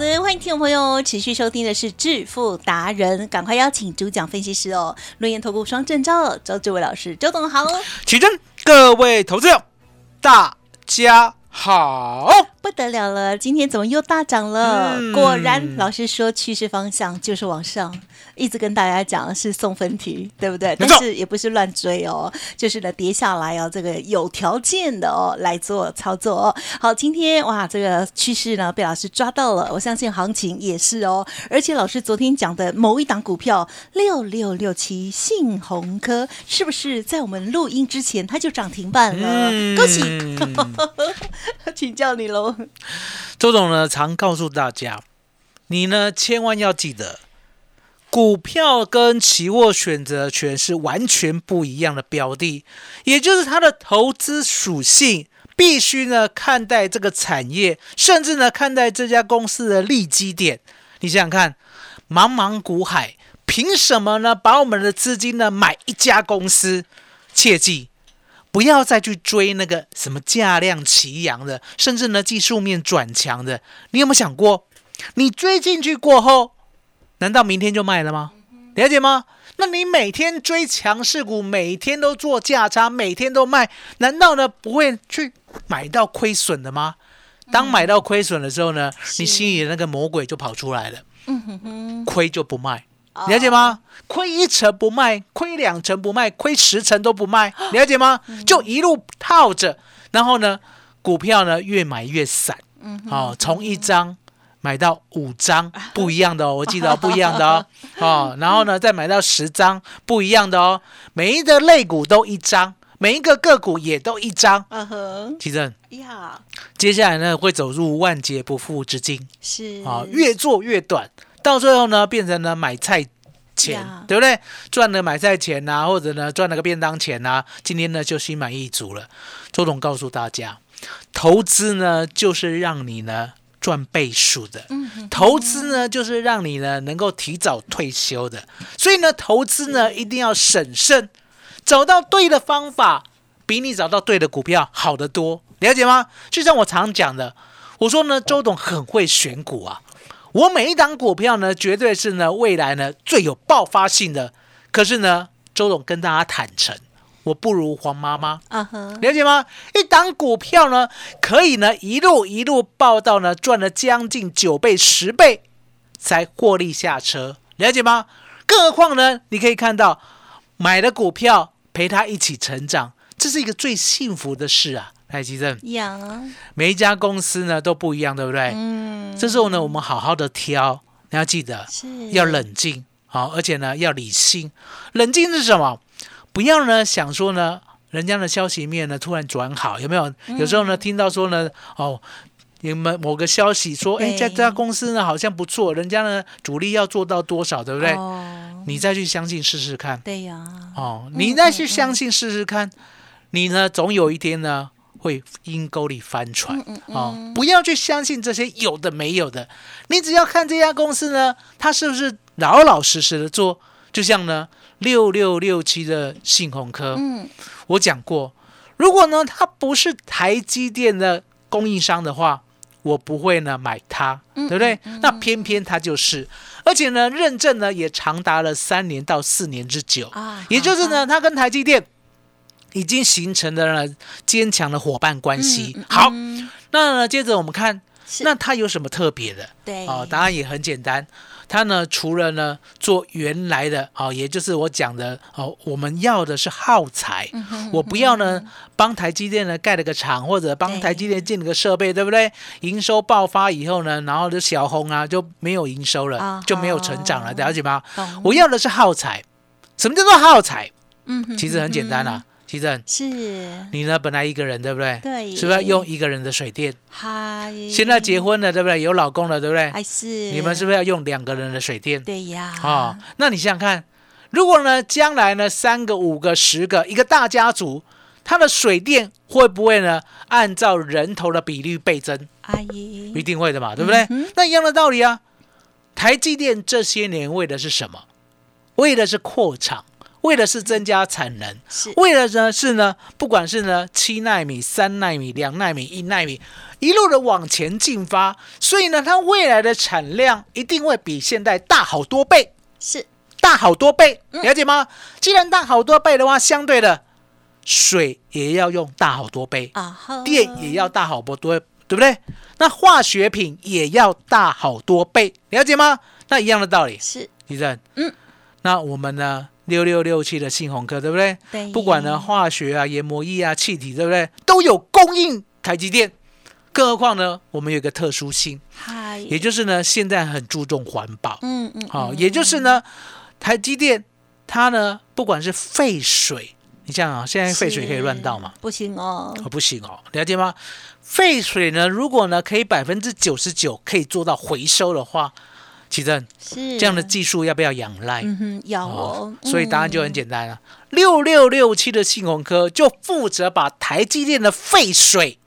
的，欢迎听众朋友持续收听的是致富达人，赶快邀请主讲分析师哦，论言投顾双证照周志伟老师，周董好，起真，各位投资友，大家好。不得了了，今天怎么又大涨了？嗯果然，老师说趋势方向就是往上，一直跟大家讲是送分题，对不对？但是也不是乱追哦，就是呢跌下来哦，这个有条件的哦来做操作哦。好，今天哇，这个趋势呢被老师抓到了，我相信行情也是哦。而且老师昨天讲的某一档股票六六六七信鸿科，是不是在我们录音之前它就涨停板了？嗯恭喜！请教你喽。周总呢常告诉大家，你呢千万要记得，股票跟期货选择权是完全不一样的标的，也就是它的投资属性。必须呢看待这个产业，甚至呢看待这家公司的利基点。你想想看，茫茫股海，凭什么呢把我们的资金呢买一家公司？切记，不要再去追那个什么价量齐扬的，甚至呢技术面转强的。你有没有想过，你追进去过后，难道明天就卖了吗？了解吗？那你每天追强势股，每天都做价差，每天都卖，难道呢不会去买到亏损的吗？当买到亏损的时候呢，你心里的那个魔鬼就跑出来了，嗯哼哼，亏就不卖。了解吗？亏一成不卖，亏两成不卖，亏十成都不卖，了解吗？就一路套着，然后呢，股票呢越买越散，哦，从一张买到五张，不一样的哦，我记得哦 不一样的哦，哦，然后呢再买到十张，不一样的哦，每一个类股都一张，每一个个股也都一张。嗯哼，奇正，呀，接下来呢会走入万劫不复之境。是啊，越做越短，到最后呢，变成了买菜钱呀，对不对？赚了买菜钱呐、或者呢赚了个便当钱呐、今天呢就心满意足了。周董告诉大家，投资呢就是让你呢赚倍数的，投资呢就是让你呢能够提早退休的。所以呢，投资呢一定要审慎，找到对的方法，比你找到对的股票好得多，了解吗？就像我常讲的，我说呢，周董很会选股啊。我每一档股票呢，绝对是呢未来呢最有爆发性的。可是呢，周董跟大家坦诚，我不如黄妈妈，啊哈，了解吗？一档股票呢，可以呢一路一路报到呢赚了将近九倍、十倍，才获利下车，了解吗？更何况呢，你可以看到买的股票陪他一起成长，这是一个最幸福的事啊！台积正，呀，每一家公司呢都不一样，对不对？嗯，这时候呢，我们好好的挑，你要记得是要冷静，好，而且呢要理性。冷静是什么？不要呢想说呢，人家的消息面呢突然转好，有没有？有时候呢听到说呢，哦。你们某个消息说，哎，对这家公司呢好像不错，人家呢主力要做到多少，对不对？哦，你再去相信试试看，对呀，哦，你再去相信试试看，你呢总有一天呢会阴沟里翻船哦。不要去相信这些有的没有的，你只要看这家公司呢，它是不是老老实实的做，就像呢六六六七的信鸿科，嗯，我讲过，如果呢它不是台积电的供应商的话，我不会呢买它，对不对？那偏偏它就是，而且呢认证呢也长达了三年到四年之久，啊也就是呢，它跟台积电已经形成了呢坚强的伙伴关系。好，那呢接着我们看，那它有什么特别的？对。哦，答案也很简单，它呢除了呢做原来的哦，也就是我讲的哦，我们要的是耗材，我不要呢帮台积电呢盖了个厂，或者帮台积电建了个设备，对。不对？营收爆发以后呢，然后就小红啊就没有营收了，啊。就没有成长了，了解吗？我要的是耗材，什么叫做耗材？嗯哼其实很简单啊，其实很是，你呢本来一个人，对不对？对是不是要用一个人的水电？嗨，现在结婚了，对不对？有老公了，对不对？还是你们是不是要用两个人的水电？对呀，哦，那你想想看，如果呢，将来呢，三个、五个、十个，一个大家族，它的水电会不会呢，按照人头的比率倍增？阿姨一定会的嘛，对不对？嗯那一样的道理啊。台积电这些年为的是什么？为的是扩厂，为的是增加产能，是。为了呢是呢，不管是呢七纳米、三纳米、两纳米、一纳米，一路的往前进发，所以呢，它未来的产量一定会比现在大好多倍，是。大好多倍，了解吗？既然大好多倍的话，相对的水也要用大好多倍，啊哈，电也要大好多多，对不对？那化学品也要大好多倍，了解吗？那一样的道理，是。李正，嗯，那我们呢，六六六七的信鸿科，对不对？对不管呢化学啊、研磨液啊、气体，对不对？都有供应台积电。更何况呢，我们有一个特殊性，嗨，也就是呢，现在很注重环保，嗯嗯，好、嗯也就是呢，台积电它呢，不管是废水，你想啊，现在废水可以乱倒吗？？不行哦，哦，不行哦，了解吗？废水呢，如果呢可以百分之九十九可以做到回收的话，奇正是这样的技术要不要仰赖？嗯哼，要哦，所以答案就很嗯简单了，六六六七的信鸿科就负责把台积电的废水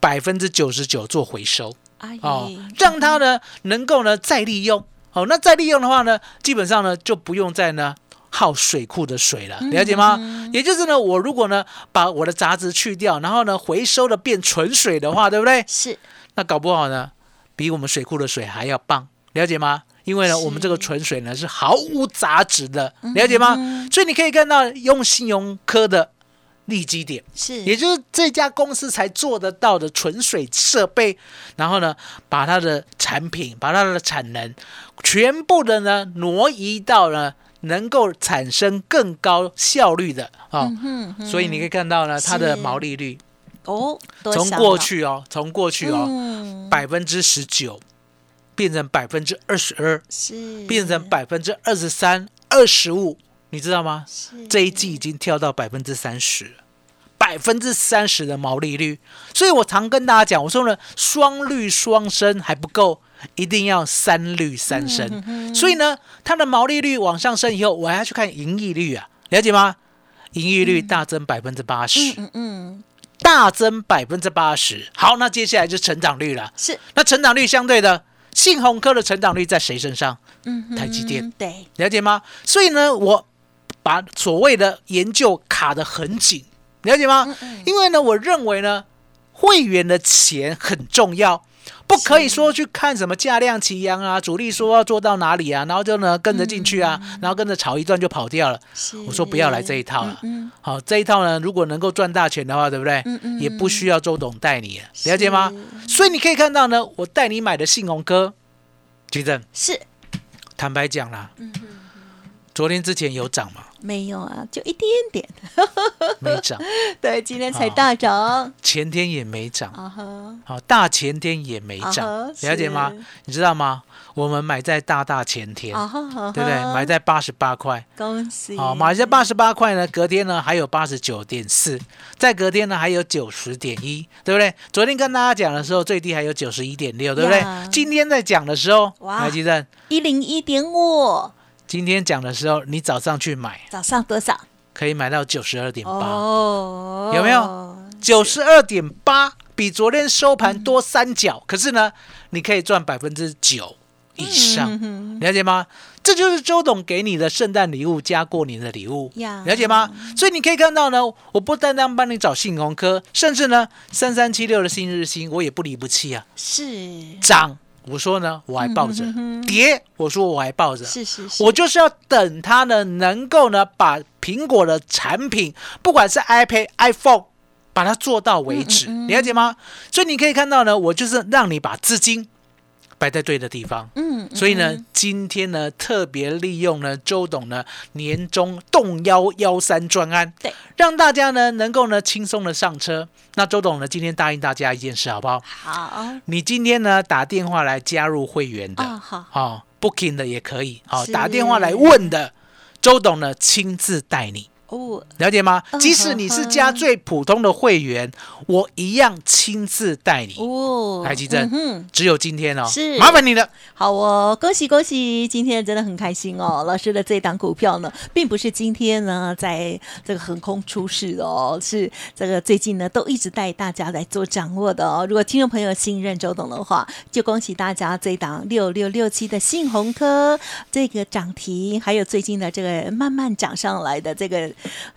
百分之九十九做回收哦，让它呢能够呢再利用哦。那再利用的话呢，基本上呢就不用再呢耗水库的水了，了解吗？也就是呢，我如果呢把我的杂质去掉，然后呢回收的变纯水的话，对不对？是那搞不好呢比我们水库的水还要棒，了解吗？因为呢，我们这个纯水呢是毫无杂质的，了解吗？所以你可以看到用信用科的利基点，是，也就是这家公司才做得到的纯水设备，然后呢，把它的产品、把它的产能全部的呢挪移到呢能够产生更高效率的啊、嗯哼所以你可以看到呢，它的毛利率哦，多从过去哦，从过去哦嗯。百分之十九变成百分之二十二，是变成百分之二十三、二十五，你知道吗？是这一季已经跳到百分之三十，百分之三十的毛利率。所以我常跟大家讲，我说呢，双率双升还不够，一定要三率三升。所以呢，它的毛利率往上升以后，我还要去看盈利率啊，了解吗？盈利率大增百分之八十，嗯嗯大增百分之八十。好，那接下来就成长率了。是那成长率相对的，信鸿科的成长率在谁身上？嗯台积电对了解吗？所以呢，我把所谓的研究卡得很紧，了解吗？因为呢，我认为呢，会员的钱很重要，不可以说去看什么价量齐扬啊，主力说要做到哪里啊，然后就呢跟着进去啊，然后跟着炒一段就跑掉了。我说不要来这一套了。嗯好，这一套呢，如果能够赚大钱的话，对不对？也不需要周董带你，了解吗？所以你可以看到呢，我带你买的信鸿哥，举证，是坦白讲啦，嗯昨天之前有涨吗？没有啊，就一点点，没涨，对，今天才大涨，前天也没涨，好，大前天也没啊涨哈，了解吗？你知道吗？我们买在大大前天，对不对？买在八十八块，恭喜，好，买在八十八块呢，隔天呢还有八十九点四，再隔天呢还有九十点一，对不对？昨天跟大家讲的时候，最低还有九十一点六，对不对？今天在讲的时候，哇。还记得？一零一点五，今天讲的时候，你早上去买，早上多少？可以买到九十二点八，哦，有没有？九十二点八，比昨天收盘多三角，可是呢，你可以赚百分之九以上，嗯了解吗？这就是周董给你的圣诞礼物加过年的礼物，呀了解吗？所以你可以看到呢，我不单单帮你找信鸿科，甚至呢，三三七六的新日新，我也不离不弃啊，是涨。我说呢，我还抱着；跌，我说我还抱着。是是是，我就是要等它呢，能够呢把苹果的产品，不管是 iPad、iPhone，把它做到为止，了解吗？所以你可以看到呢，我就是让你把资金摆在对的地方。嗯，所以呢嗯，今天呢特别利用呢周董呢年终动幺幺三专案，对，让大家呢能够呢轻松的上车。那周董呢今天答应大家一件事，好不好？好你今天呢打电话来加入会员的，啊，好，哦，booking 的也可以，好、是打电话来问的，周董呢亲自带你。哦，了解吗？嗯即使你是加最普通的会员，我一样亲自带你。哦，台积电嗯只有今天哦，是麻烦你了。好哦，恭喜恭喜！今天真的很开心哦。老师的这档股票呢，并不是今天呢在这个横空出世哦，是这个最近呢都一直带大家来做掌握的哦。如果听众朋友信任周董的话，就恭喜大家这一档六六六七的信鸿科这个涨停，还有最近的这个慢慢涨上来的这个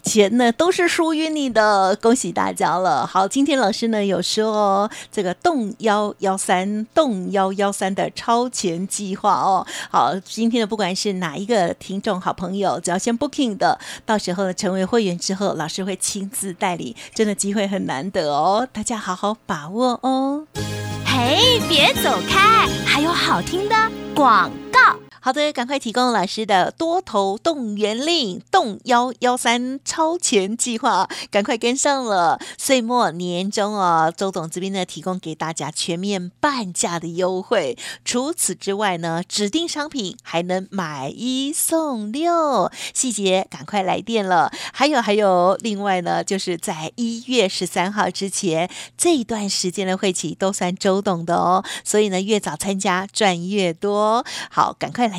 钱呢，都是属于你的，恭喜大家了。好，今天老师呢有说哦，这个动幺幺三动幺幺三的超前计划哦。好，今天的不管是哪一个听众好朋友，只要先 booking 的，到时候呢成为会员之后，老师会亲自带领，真的机会很难得哦，大家好好把握哦。嘿，别走开，还有好听的广告。好的，赶快提供老师的多头动员令动幺幺三超前计划，赶快跟上了。岁末年终哦，周董这边呢提供给大家全面半价的优惠。除此之外呢，指定商品还能买一送六，细节赶快来电了。还有还有，另外呢，就是在一月十三号之前这一段时间的会期都算周董的哦，所以呢，越早参加赚越多。好，赶快来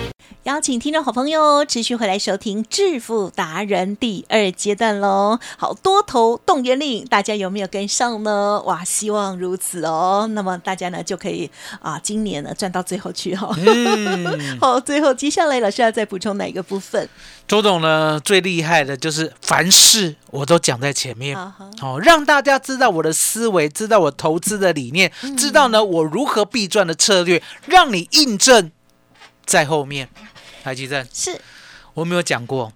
邀请听众好朋友持续回来收听《致富达人》第二阶段喽。好多头动员令，大家有没有跟上呢？哇，希望如此哦。那么大家呢就可以啊，今年呢赚到最后去哈、哦。嗯，好，最后接下来老师要再补充哪一个部分？周董呢最厉害的就是凡事我都讲在前面，好、让大家知道我的思维，知道我投资的理念，嗯知道呢我如何必赚的策略，让你印证在后面。台积电，是。我没有讲过，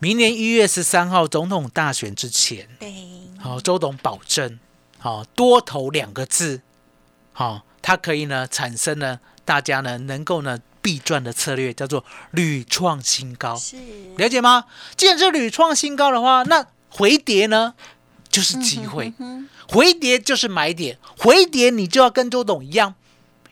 明年一月十三号总统大选之前，对，好、周董保证，好、多头两个字，好、它可以呢产生呢大家呢能够呢必赚的策略，叫做屡创新高。是。了解吗？既然是屡创新高的话，那回跌呢就是机会，嗯回跌就是买点，回跌你就要跟周董一样，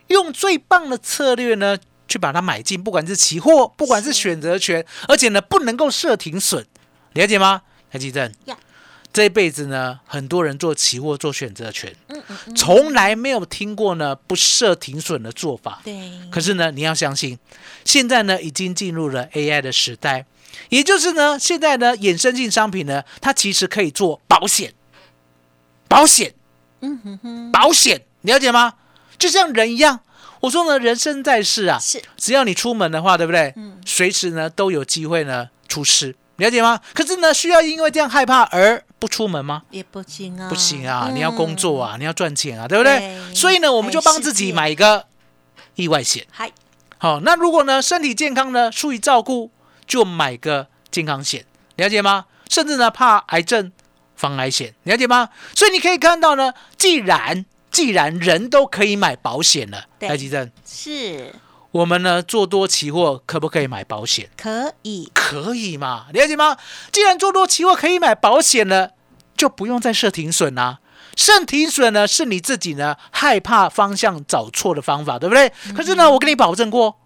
用最棒的策略呢去把它买进，不管是期货，不管是选择权，而且呢不能够设停损，了解吗？台积电呀，这一辈子呢，很多人做期货、做选择权，嗯嗯嗯，从来没有听过呢不设停损的做法。对，可是呢，你要相信，现在呢已经进入了 AI 的时代，也就是呢，现在呢衍生性商品呢，它其实可以做保险，保险，嗯哼哼，保险，了解吗？就像人一样，我说呢，人生在世啊，是只要你出门的话，对不对？嗯随时呢都有机会呢出事，了解吗？可是呢，需要因为这样害怕而不出门吗？也不行啊，不行啊，嗯你要工作啊，你要赚钱啊，对不对？对所以呢，我们就帮自己买一个意外险。嗨，好，那如果呢身体健康呢疏于照顾，就买个健康险，了解吗？甚至呢怕癌症防癌险，了解吗？所以你可以看到呢，既然既然人都可以买保险了，对台积电，是我们呢做多期货可不可以买保险？可以，可以嘛？了解吗？既然做多期货可以买保险了，就不用再设停损啦、设停损呢，是你自己呢害怕方向找错的方法，对不对？可是呢，我跟你保证过，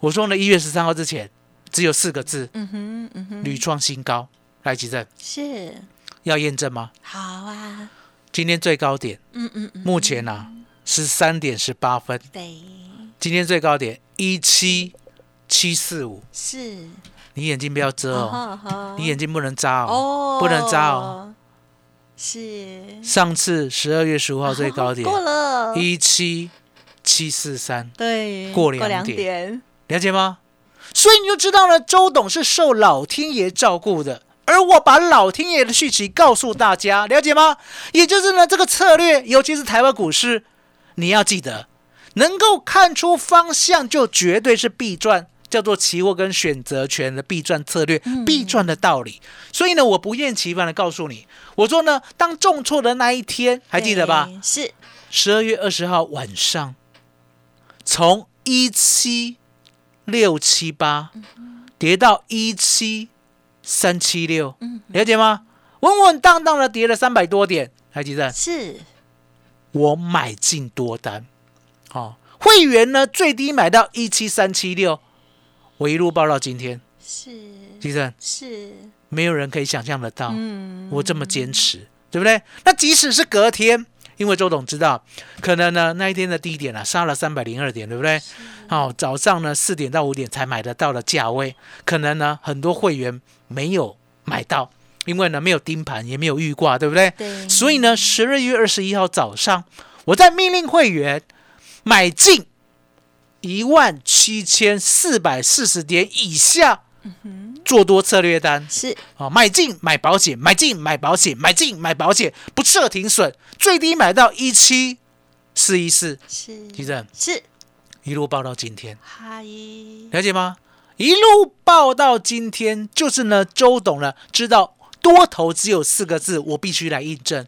我说呢，一月十三号之前只有四个字，嗯哼嗯哼，屡创新高。来，吉正是要验证吗？好啊，今天最高点嗯嗯嗯，目前啊十三点十八分，对，今天最高点一七七四五，是。你眼睛不要遮哦，你眼睛不能眨哦，哦。不能眨哦。是。上次十二月十五号最高点过了，一七七四三，对，过两两点。点，了解吗？所以你就知道了，周董是受老天爷照顾的，而我把老天爷的讯息告诉大家，了解吗？也就是呢，这个策略，尤其是台湾股市，你要记得，能够看出方向，就绝对是必赚。叫做期货跟选择权的必赚策略，必赚的道理。所以呢，我不厌其烦的告诉你，我说呢，当重挫的那一天，还记得吧？是十二月二十号晚上，从一七六七八跌到一七三七六，了解吗？稳稳当当的跌了三百多点，还记得？是，我买进多单，哦，会员呢最低买到一七三七六，我一路报到今天，是。记得是，没有人可以想象得到，嗯，我这么坚持，对不对？那即使是隔天，因为周董知道，可能呢那一天的低点啊杀了三百零二点，对不对？好、早上呢四点到五点才买得到的价位，可能呢很多会员没有买到，因为呢没有盯盘，也没有预挂，对不对？对，所以呢，十二月二十一号早上，我在命令会员买进一万七千四百四十点以下，做多策略单。是。啊，买进买保险，买进买保险，买进买保险，不设停损，最低买到一七四一四，是。地震是，一路报到今天，嗨，了解吗？一路报到今天，就是呢，周董呢知道多头只有四个字，我必须来印证，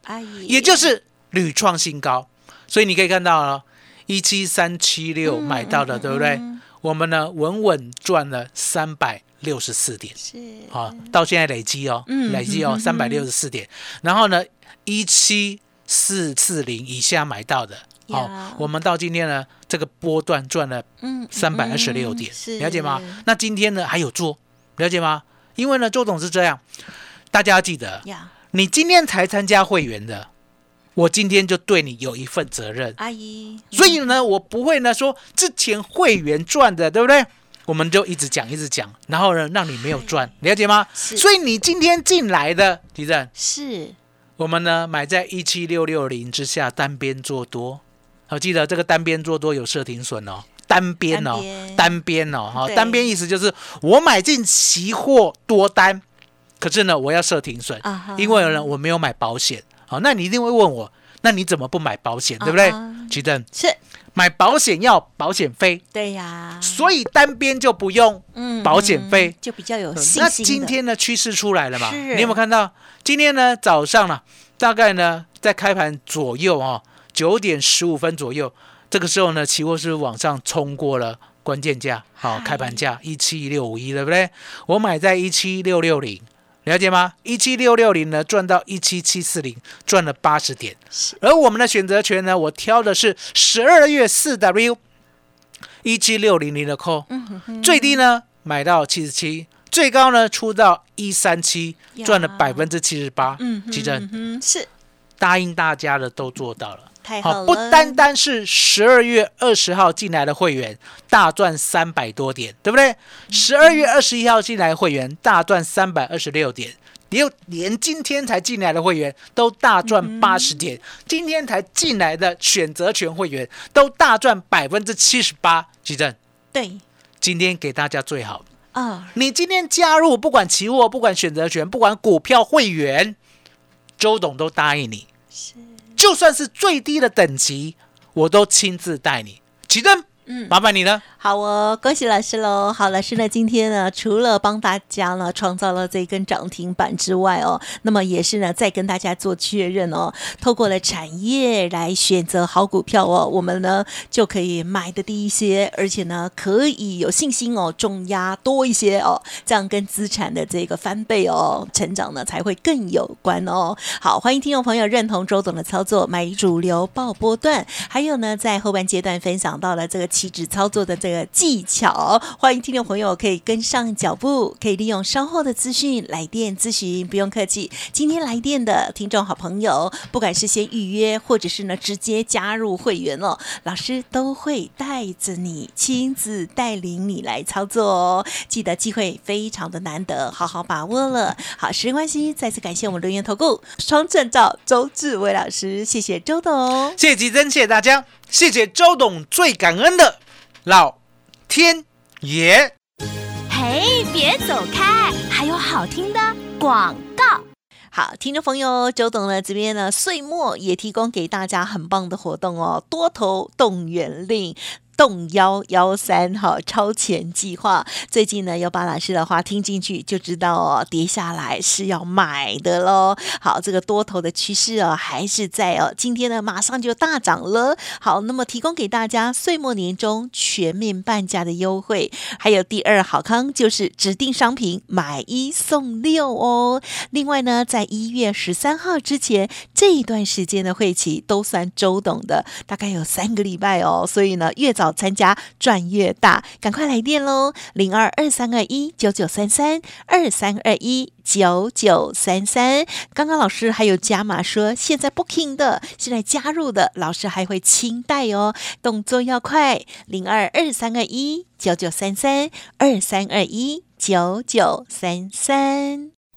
也就是屡创新高。所以你可以看到了，一七三七六嗯买到的，对不对？我们呢稳稳赚了三百六十四点。是好，到现在累积哦，嗯累积哦嗯三百六十四点。然后呢，一七四四零以下买到的，好、呀我们到今天呢，这个波段赚了嗯三百二十六点，是了解吗？那今天呢还有做，了解吗？因为呢，周总是这样，大家要记得，呀，你今天才参加会员的，我今天就对你有一份责任。阿姨，所以呢，我不会呢说之前会员赚的，对不对？我们就一直讲，一直讲，然后呢，让你没有赚，了解吗？是。所以你今天进来的，地震，是。我们呢买在一七六六零之下单边做多，好，记得这个单边做多有设停损哦，单边哦单边，哦，哈，对。单边意思就是我买进期货多单，可是呢我要设停损，因为呢我没有买保险，好，那你一定会问我，那你怎么不买保险，对不对？啊哈？吉正，是，买保险要保险费，对呀，所以单边就不用嗯保险费。就比较有信那心那。今天的，趋势出来了嘛？是你有没有看到？今天呢，早上呢，大概呢，在开盘左右哦，九点十五分左右，这个时候呢，期货是往上冲过了关键价？好、嗨开盘价一七六五一，对不对？我买在一七六六零，了解吗？一七六六零呢，赚到一七七四零，赚了八十点。是而我们的选择权呢，我挑的是十二月四 W 一七六零零的 call，、最低呢买到七十七，最高呢出到一三七，赚了百分之七十八。嗯哼奇珍嗯是答应大家的都做到了。太好了，不单单是十二月二十号进来的会员大赚三百多点，对不对？十二月二十一号进来的会员大赚三百二十六点，连连今天才进来的会员都大赚八十点，今天才进来的选择权会员都大赚百分之七十八。吉正，对。今天给大家最好，啊，你今天加入，不管期货，不管选择权，不管股票会员，周董都答应你，就算是最低的等级，我都亲自带你。启正，嗯麻烦你了。好哦，恭喜老师喽！好，老师呢，今天呢，除了帮大家呢创造了这一根涨停板之外哦，那么也是呢，再跟大家做确认哦，透过了产业来选择好股票哦，我们呢就可以买的低一些，而且呢可以有信心哦，重压多一些哦，这样跟资产的这个翻倍哦，成长呢才会更有关哦。好，欢迎听众朋友认同周董的操作，买主流爆波段，还有呢，在后半阶段分享到了这个期指操作的这个技巧。欢迎听众朋友可以跟上脚步，可以利用稍后的资讯来电咨询，不用客气。今天来电的听众好朋友，不管是先预约，或者是呢直接加入会员哦，老师都会带着你亲自带领你来操作哦。记得机会非常的难得，好好把握了。好，时间关系，再次感谢我们留言投顾双证照周志伟老师，谢谢周董。谢谢吉珍，谢谢大家，谢谢周董，最感恩的老天爷。嘿，别走开，还有好听的广告。好，听众朋友，周董呢这边呢岁末也提供给大家很棒的活动哦，多头动员令。动幺幺三哈超前计划，最近呢，有把老师的话听进去，就知道哦，跌下来是要买的喽。好，这个多头的趋势哦，还是在哦。今天呢，马上就大涨了。好，那么提供给大家岁末年终全面半价的优惠，还有第二好康就是指定商品买一送六哦。另外呢，在一月十三号之前这一段时间的会期都算周董的，大概有三个礼拜哦。所以呢，越早。参加赚越大，赶快来电喽！零二二三二一九九三三二三二一九九三三。刚刚老师还有加码说，现在 booking 的，现在加入的老师还会清代哦，动作要快！零二二三二一九九三三二三二一九九三三。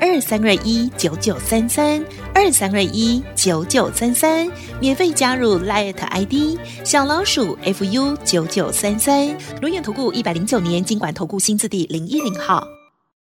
二三二一九九三三二三二一九九三三，免费加入 Light ID 小老。鼠 fu 九九三三，龙眼投顾一百零九年经管投顾新字第零一零号。